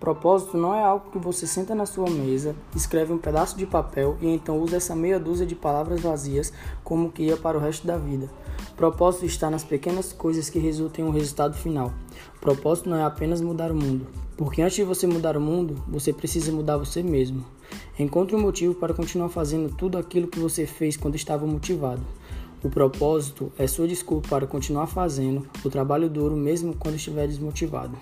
Propósito não é algo que você senta na sua mesa, escreve um pedaço de papel e então usa essa meia dúzia de palavras vazias como que ia para o resto da vida. Propósito está nas pequenas coisas que resultem em um resultado final. Propósito não é apenas mudar o mundo, porque antes de você mudar o mundo, você precisa mudar você mesmo. Encontre um motivo para continuar fazendo tudo aquilo que você fez quando estava motivado. O propósito é sua desculpa para continuar fazendo o trabalho duro mesmo quando estiver desmotivado.